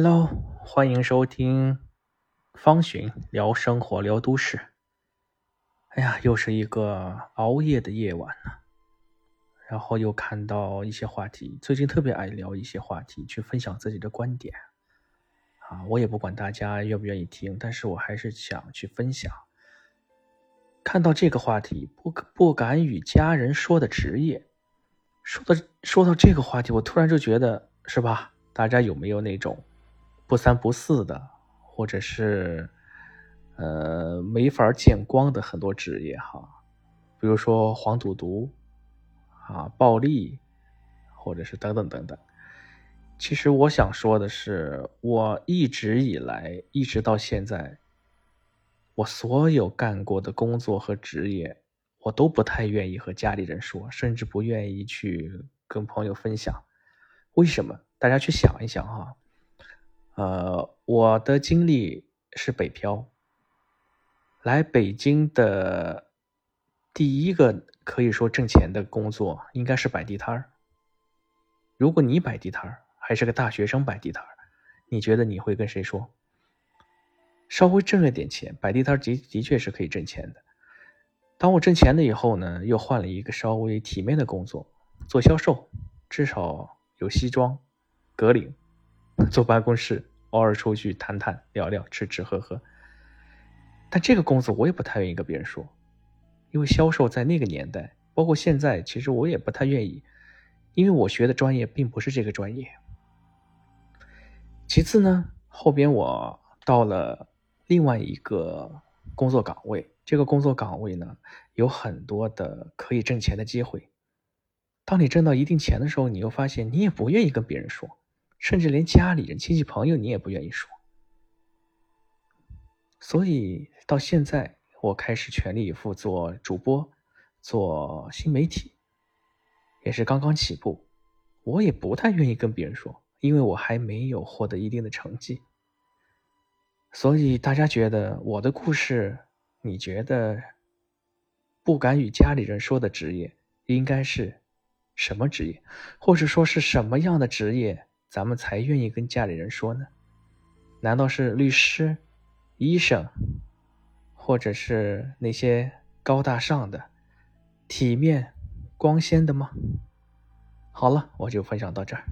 Hello，欢迎收听方寻聊生活聊都市。哎呀，又是一个熬夜的夜晚了。然后又看到一些话题，最近特别爱聊一些话题，去分享自己的观点。啊，我也不管大家愿不愿意听，但是我还是想去分享。看到这个话题，不不敢与家人说的职业，说到说到这个话题，我突然就觉得，是吧？大家有没有那种？不三不四的，或者是，呃，没法见光的很多职业哈，比如说黄赌毒，啊，暴力，或者是等等等等。其实我想说的是，我一直以来，一直到现在，我所有干过的工作和职业，我都不太愿意和家里人说，甚至不愿意去跟朋友分享。为什么？大家去想一想哈。呃，我的经历是北漂，来北京的第一个可以说挣钱的工作应该是摆地摊儿。如果你摆地摊儿，还是个大学生摆地摊儿，你觉得你会跟谁说？稍微挣了点钱，摆地摊儿的的确是可以挣钱的。当我挣钱了以后呢，又换了一个稍微体面的工作，做销售，至少有西装、革领。坐办公室，偶尔出去谈谈、聊聊、吃吃喝喝。但这个工作我也不太愿意跟别人说，因为销售在那个年代，包括现在，其实我也不太愿意，因为我学的专业并不是这个专业。其次呢，后边我到了另外一个工作岗位，这个工作岗位呢，有很多的可以挣钱的机会。当你挣到一定钱的时候，你又发现你也不愿意跟别人说。甚至连家里人、亲戚朋友你也不愿意说，所以到现在我开始全力以赴做主播、做新媒体，也是刚刚起步，我也不太愿意跟别人说，因为我还没有获得一定的成绩。所以大家觉得我的故事，你觉得不敢与家里人说的职业应该是什么职业，或者说是什么样的职业？咱们才愿意跟家里人说呢？难道是律师、医生，或者是那些高大上的、体面、光鲜的吗？好了，我就分享到这儿。